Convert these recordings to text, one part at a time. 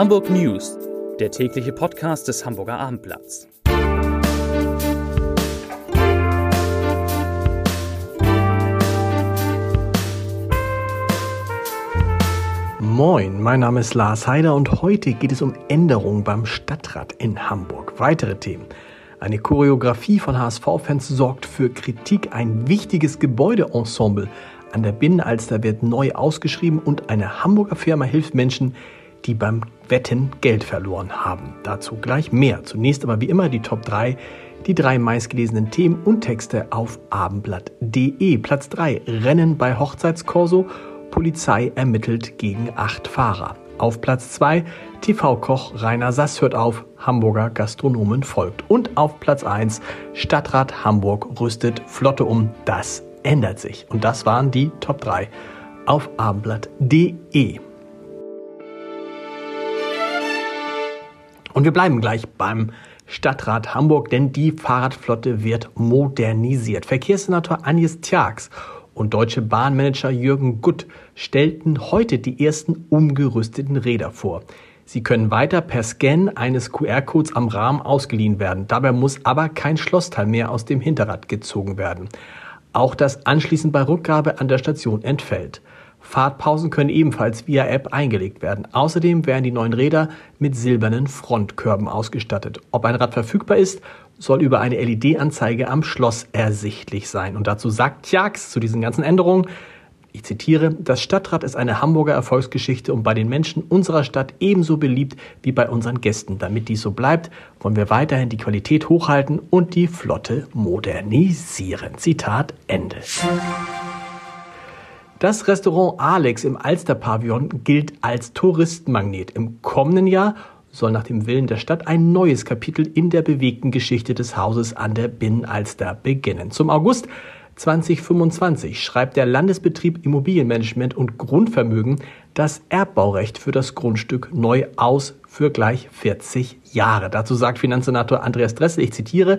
Hamburg News, der tägliche Podcast des Hamburger Abendblatts. Moin, mein Name ist Lars Heider und heute geht es um Änderungen beim Stadtrat in Hamburg. Weitere Themen. Eine Choreografie von HSV-Fans sorgt für Kritik. Ein wichtiges Gebäudeensemble an der Binnenalster wird neu ausgeschrieben und eine Hamburger Firma hilft Menschen, die beim Wetten Geld verloren haben. Dazu gleich mehr. Zunächst aber wie immer die Top 3, die drei meistgelesenen Themen und Texte auf abendblatt.de. Platz 3, Rennen bei Hochzeitskorso. Polizei ermittelt gegen acht Fahrer. Auf Platz 2 TV-Koch Rainer Sass hört auf, Hamburger Gastronomen folgt. Und auf Platz 1 Stadtrat Hamburg rüstet Flotte um. Das ändert sich. Und das waren die Top 3 auf abendblatt.de. Und wir bleiben gleich beim Stadtrat Hamburg, denn die Fahrradflotte wird modernisiert. Verkehrssenator Agnes Tjax und Deutsche Bahnmanager Jürgen Gutt stellten heute die ersten umgerüsteten Räder vor. Sie können weiter per Scan eines QR-Codes am Rahmen ausgeliehen werden. Dabei muss aber kein Schlossteil mehr aus dem Hinterrad gezogen werden. Auch das anschließend bei Rückgabe an der Station entfällt. Fahrtpausen können ebenfalls via App eingelegt werden. Außerdem werden die neuen Räder mit silbernen Frontkörben ausgestattet. Ob ein Rad verfügbar ist soll über eine LED-Anzeige am Schloss ersichtlich sein. Und dazu sagt Jax zu diesen ganzen Änderungen, ich zitiere, das Stadtrat ist eine Hamburger Erfolgsgeschichte und bei den Menschen unserer Stadt ebenso beliebt wie bei unseren Gästen. Damit dies so bleibt, wollen wir weiterhin die Qualität hochhalten und die Flotte modernisieren. Zitat Ende. Das Restaurant Alex im Alster-Pavillon gilt als Touristenmagnet. Im kommenden Jahr soll nach dem Willen der Stadt ein neues Kapitel in der bewegten Geschichte des Hauses an der Binnenalster beginnen. Zum August 2025 schreibt der Landesbetrieb Immobilienmanagement und Grundvermögen das Erbbaurecht für das Grundstück neu aus für gleich 40 Jahre. Dazu sagt Finanzsenator Andreas Dressel, ich zitiere,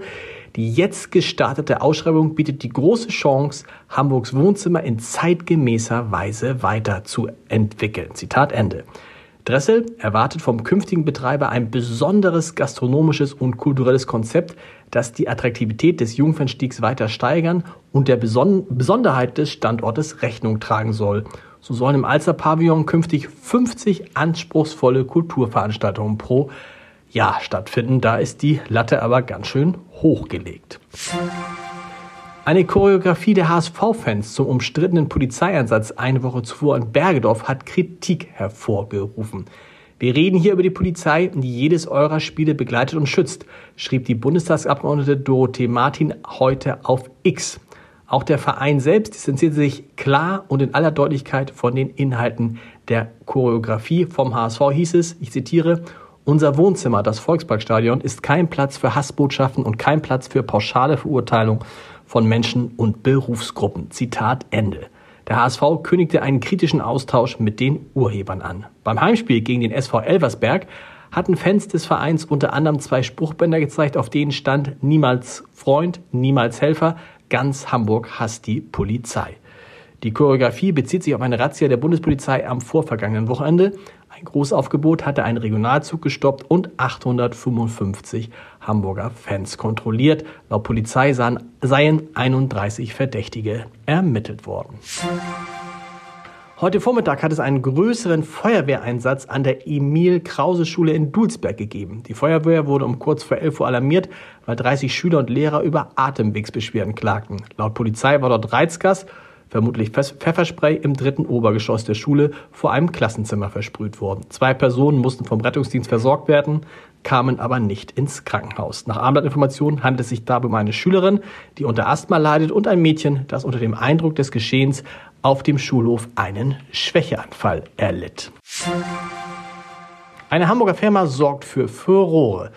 die jetzt gestartete Ausschreibung bietet die große Chance, Hamburgs Wohnzimmer in zeitgemäßer Weise weiterzuentwickeln. Zitat Ende. Dressel erwartet vom künftigen Betreiber ein besonderes gastronomisches und kulturelles Konzept, das die Attraktivität des Jungfernstiegs weiter steigern und der Beson Besonderheit des Standortes Rechnung tragen soll. So sollen im Alster Pavillon künftig 50 anspruchsvolle Kulturveranstaltungen pro Jahr stattfinden. Da ist die Latte aber ganz schön hochgelegt. Eine Choreografie der HSV-Fans zum umstrittenen Polizeieinsatz eine Woche zuvor in Bergedorf hat Kritik hervorgerufen. Wir reden hier über die Polizei, die jedes eurer Spiele begleitet und schützt, schrieb die Bundestagsabgeordnete Dorothee Martin heute auf X. Auch der Verein selbst distanzierte sich klar und in aller Deutlichkeit von den Inhalten der Choreografie. Vom HSV hieß es, ich zitiere, unser Wohnzimmer, das Volksparkstadion, ist kein Platz für Hassbotschaften und kein Platz für pauschale Verurteilung von Menschen und Berufsgruppen. Zitat Ende. Der HSV kündigte einen kritischen Austausch mit den Urhebern an. Beim Heimspiel gegen den SV Elversberg hatten Fans des Vereins unter anderem zwei Spruchbänder gezeigt, auf denen stand Niemals Freund, niemals Helfer, ganz Hamburg hasst die Polizei. Die Choreografie bezieht sich auf eine Razzia der Bundespolizei am vorvergangenen Wochenende. Ein Großaufgebot hatte einen Regionalzug gestoppt und 855 Hamburger Fans kontrolliert. Laut Polizei seien 31 Verdächtige ermittelt worden. Heute Vormittag hat es einen größeren Feuerwehreinsatz an der Emil-Krause-Schule in Dulsberg gegeben. Die Feuerwehr wurde um kurz vor 11 Uhr alarmiert, weil 30 Schüler und Lehrer über Atemwegsbeschwerden klagten. Laut Polizei war dort Reizgas vermutlich Pfefferspray im dritten Obergeschoss der Schule vor einem Klassenzimmer versprüht worden. Zwei Personen mussten vom Rettungsdienst versorgt werden, kamen aber nicht ins Krankenhaus. Nach Abendblattinformationen handelt es sich dabei um eine Schülerin, die unter Asthma leidet und ein Mädchen, das unter dem Eindruck des Geschehens auf dem Schulhof einen Schwächeanfall erlitt. Eine Hamburger Firma sorgt für Furore.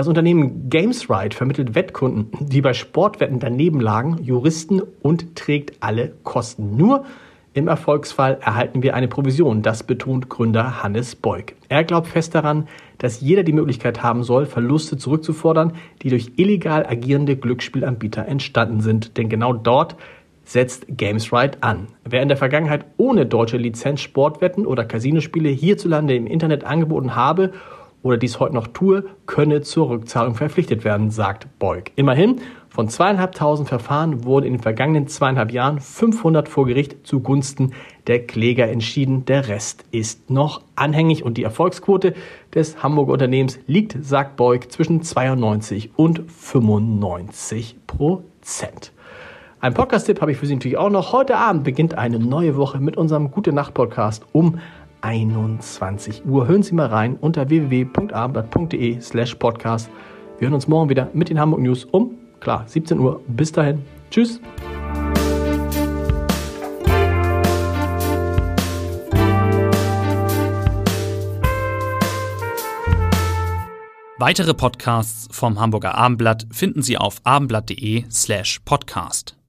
Das Unternehmen GamesRide vermittelt Wettkunden, die bei Sportwetten daneben lagen, Juristen und trägt alle Kosten. Nur im Erfolgsfall erhalten wir eine Provision, das betont Gründer Hannes Beug. Er glaubt fest daran, dass jeder die Möglichkeit haben soll, Verluste zurückzufordern, die durch illegal agierende Glücksspielanbieter entstanden sind. Denn genau dort setzt GamesRight an. Wer in der Vergangenheit ohne deutsche Lizenz Sportwetten oder Casinospiele hierzulande im Internet angeboten habe oder dies heute noch tue, könne zur Rückzahlung verpflichtet werden, sagt Beug. Immerhin, von zweieinhalbtausend Verfahren wurden in den vergangenen zweieinhalb Jahren 500 vor Gericht zugunsten der Kläger entschieden. Der Rest ist noch anhängig und die Erfolgsquote des Hamburger Unternehmens liegt, sagt Beug, zwischen 92 und 95 Prozent. Ein Podcast-Tipp habe ich für Sie natürlich auch noch. Heute Abend beginnt eine neue Woche mit unserem Gute Nacht Podcast um 21 Uhr. Hören Sie mal rein unter www.abendblatt.de slash podcast. Wir hören uns morgen wieder mit den Hamburg News um, klar, 17 Uhr. Bis dahin. Tschüss. Weitere Podcasts vom Hamburger Abendblatt finden Sie auf abendblatt.de slash podcast.